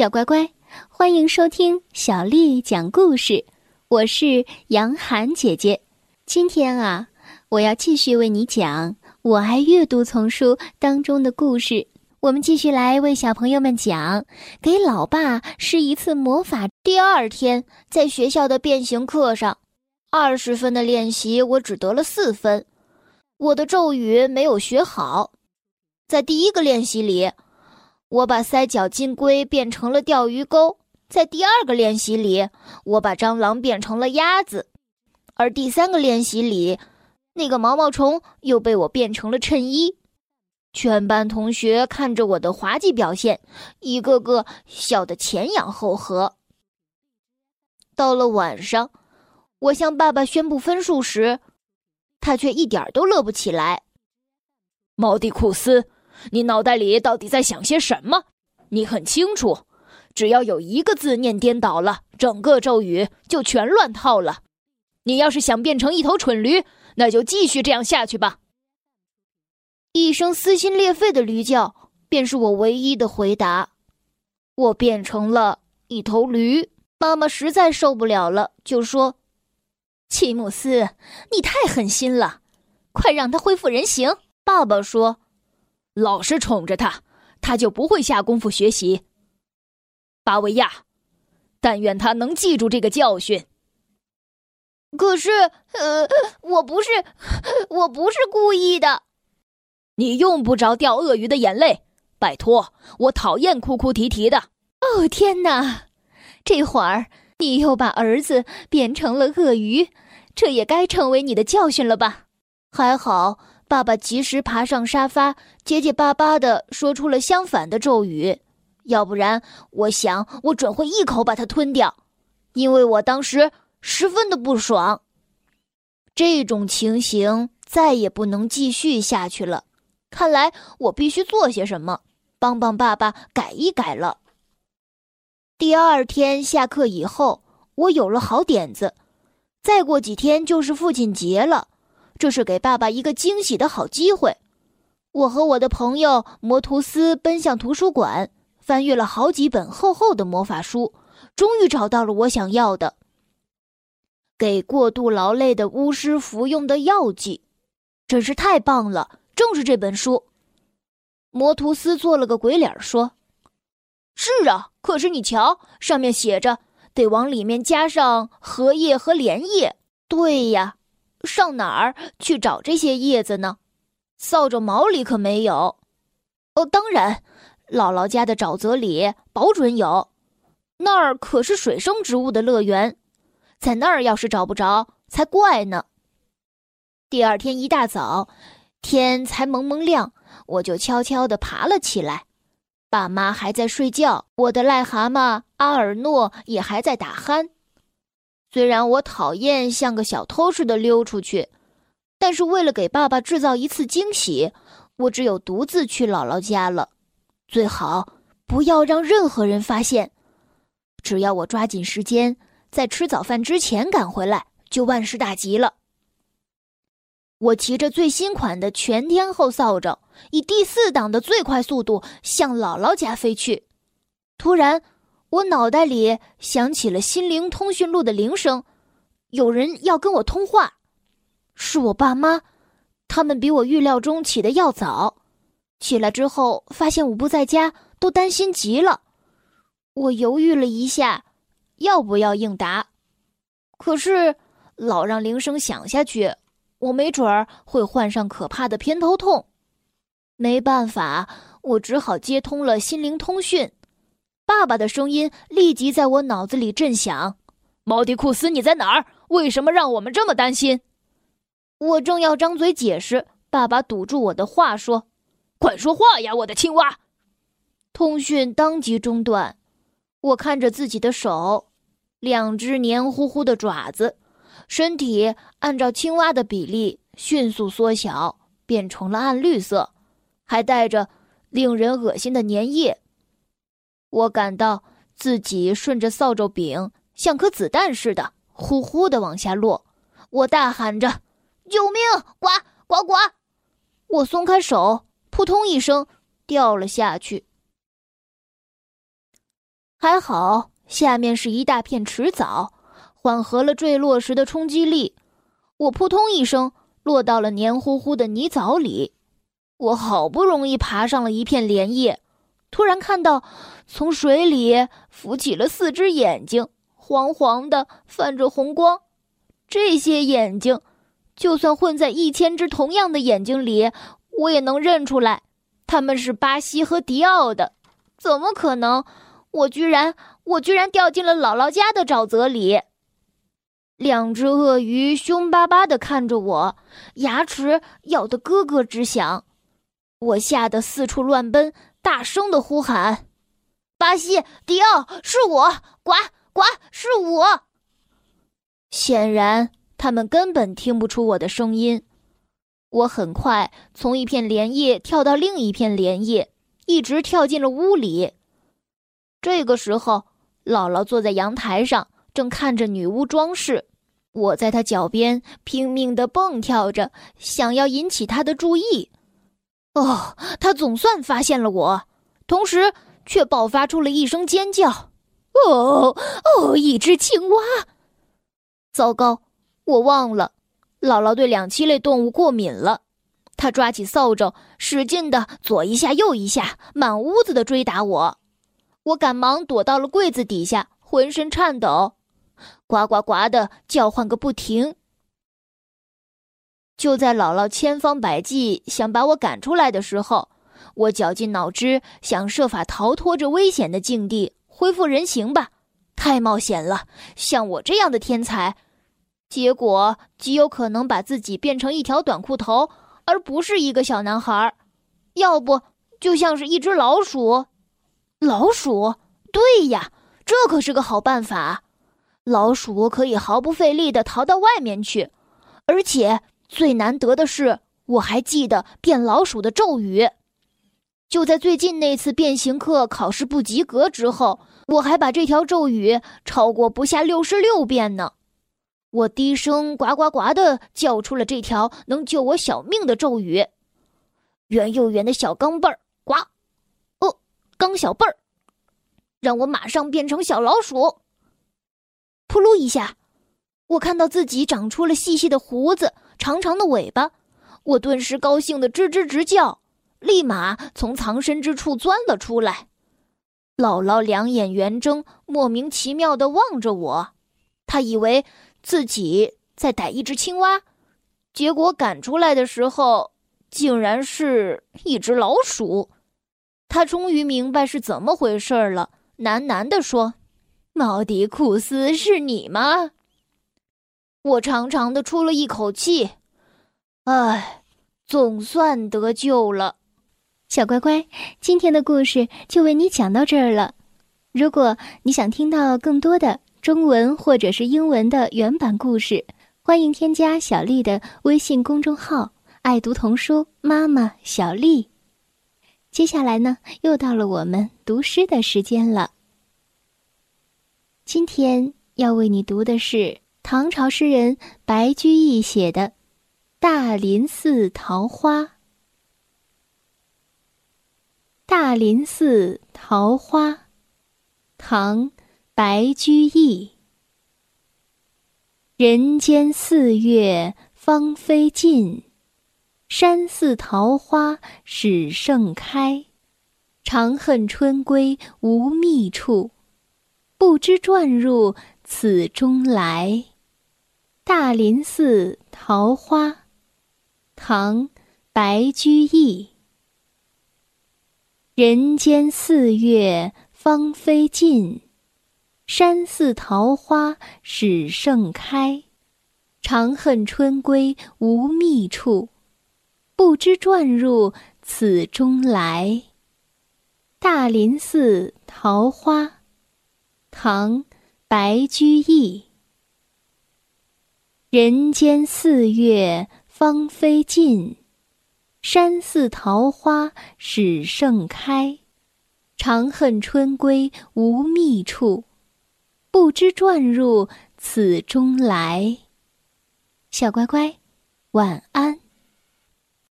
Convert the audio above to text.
小乖乖，欢迎收听小丽讲故事。我是杨涵姐姐。今天啊，我要继续为你讲《我爱阅读》丛书当中的故事。我们继续来为小朋友们讲《给老爸施一次魔法》。第二天，在学校的变形课上，二十分的练习我只得了四分，我的咒语没有学好。在第一个练习里。我把三角金龟变成了钓鱼钩，在第二个练习里，我把蟑螂变成了鸭子，而第三个练习里，那个毛毛虫又被我变成了衬衣。全班同学看着我的滑稽表现，一个个笑得前仰后合。到了晚上，我向爸爸宣布分数时，他却一点都乐不起来。毛蒂库斯。你脑袋里到底在想些什么？你很清楚，只要有一个字念颠倒了，整个咒语就全乱套了。你要是想变成一头蠢驴，那就继续这样下去吧。一声撕心裂肺的驴叫，便是我唯一的回答。我变成了一头驴。妈妈实在受不了了，就说：“齐姆斯，你太狠心了，快让他恢复人形。”爸爸说。老是宠着他，他就不会下功夫学习。巴维亚，但愿他能记住这个教训。可是，呃，我不是，我不是故意的。你用不着掉鳄鱼的眼泪，拜托，我讨厌哭哭啼啼的。哦天哪，这会儿你又把儿子变成了鳄鱼，这也该成为你的教训了吧？还好。爸爸及时爬上沙发，结结巴巴地说出了相反的咒语，要不然，我想我准会一口把它吞掉，因为我当时十分的不爽。这种情形再也不能继续下去了，看来我必须做些什么，帮帮爸爸改一改了。第二天下课以后，我有了好点子，再过几天就是父亲节了。这是给爸爸一个惊喜的好机会。我和我的朋友摩图斯奔向图书馆，翻阅了好几本厚厚的魔法书，终于找到了我想要的——给过度劳累的巫师服用的药剂。真是太棒了！正是这本书。摩图斯做了个鬼脸，说：“是啊，可是你瞧，上面写着得往里面加上荷叶和莲叶。”对呀。上哪儿去找这些叶子呢？扫帚毛里可没有。哦，当然，姥姥家的沼泽里保准有。那儿可是水生植物的乐园，在那儿要是找不着才怪呢。第二天一大早，天才蒙蒙亮，我就悄悄地爬了起来。爸妈还在睡觉，我的癞蛤蟆阿尔诺也还在打鼾。虽然我讨厌像个小偷似的溜出去，但是为了给爸爸制造一次惊喜，我只有独自去姥姥家了。最好不要让任何人发现。只要我抓紧时间，在吃早饭之前赶回来，就万事大吉了。我骑着最新款的全天候扫帚，以第四档的最快速度向姥姥家飞去。突然。我脑袋里响起了《心灵通讯录》的铃声，有人要跟我通话，是我爸妈，他们比我预料中起的要早。起来之后发现我不在家，都担心极了。我犹豫了一下，要不要应答？可是老让铃声响下去，我没准儿会患上可怕的偏头痛。没办法，我只好接通了心灵通讯。爸爸的声音立即在我脑子里震响：“毛迪库斯，你在哪儿？为什么让我们这么担心？”我正要张嘴解释，爸爸堵住我的话说：“快说话呀，我的青蛙！”通讯当即中断。我看着自己的手，两只黏糊糊的爪子，身体按照青蛙的比例迅速缩小，变成了暗绿色，还带着令人恶心的粘液。我感到自己顺着扫帚柄像颗子弹似的，呼呼的往下落。我大喊着：“救命！呱呱呱！”我松开手，扑通一声掉了下去。还好下面是一大片池藻，缓和了坠落时的冲击力。我扑通一声落到了黏糊糊的泥沼里。我好不容易爬上了一片莲叶，突然看到从水里浮起了四只眼睛，黄黄的，泛着红光。这些眼睛，就算混在一千只同样的眼睛里，我也能认出来，他们是巴西和迪奥的。怎么可能？我居然，我居然掉进了姥姥家的沼泽里！两只鳄鱼凶巴巴的看着我，牙齿咬得咯咯直响。我吓得四处乱奔，大声的呼喊：“巴西，迪奥，是我！呱呱，是我！”显然，他们根本听不出我的声音。我很快从一片莲叶跳到另一片莲叶，一直跳进了屋里。这个时候，姥姥坐在阳台上，正看着女巫装饰。我在她脚边拼命的蹦跳着，想要引起她的注意。哦，他总算发现了我，同时却爆发出了一声尖叫。哦哦，一只青蛙！糟糕，我忘了，姥姥对两栖类动物过敏了。她抓起扫帚，使劲的左一下右一下，满屋子的追打我。我赶忙躲到了柜子底下，浑身颤抖，呱呱呱的叫唤个不停。就在姥姥千方百计想把我赶出来的时候，我绞尽脑汁想设法逃脱这危险的境地，恢复人形吧。太冒险了，像我这样的天才，结果极有可能把自己变成一条短裤头，而不是一个小男孩儿。要不就像是一只老鼠。老鼠？对呀，这可是个好办法。老鼠可以毫不费力地逃到外面去，而且。最难得的是，我还记得变老鼠的咒语。就在最近那次变形课考试不及格之后，我还把这条咒语超过不下六十六遍呢。我低声呱呱呱的叫出了这条能救我小命的咒语：“圆又圆的小钢镚儿，呱！哦，钢小镚儿，让我马上变成小老鼠。”噗噜一下，我看到自己长出了细细的胡子。长长的尾巴，我顿时高兴的吱吱直叫，立马从藏身之处钻了出来。姥姥两眼圆睁，莫名其妙的望着我，她以为自己在逮一只青蛙，结果赶出来的时候竟然是一只老鼠。她终于明白是怎么回事了，喃喃地说：“毛迪库斯，是你吗？”我长长的出了一口气，唉，总算得救了。小乖乖，今天的故事就为你讲到这儿了。如果你想听到更多的中文或者是英文的原版故事，欢迎添加小丽的微信公众号“爱读童书妈妈小丽”。接下来呢，又到了我们读诗的时间了。今天要为你读的是。唐朝诗人白居易写的《大林寺桃花》。大林寺桃花，唐·白居易。人间四月芳菲尽，山寺桃花始盛开。长恨春归无觅处，不知转入此中来。大林寺桃花，唐·白居易。人间四月芳菲尽，山寺桃花始盛开。长恨春归无觅处，不知转入此中来。大林寺桃花，唐·白居易。人间四月芳菲尽，山寺桃花始盛开。长恨春归无觅处，不知转入此中来。小乖乖，晚安。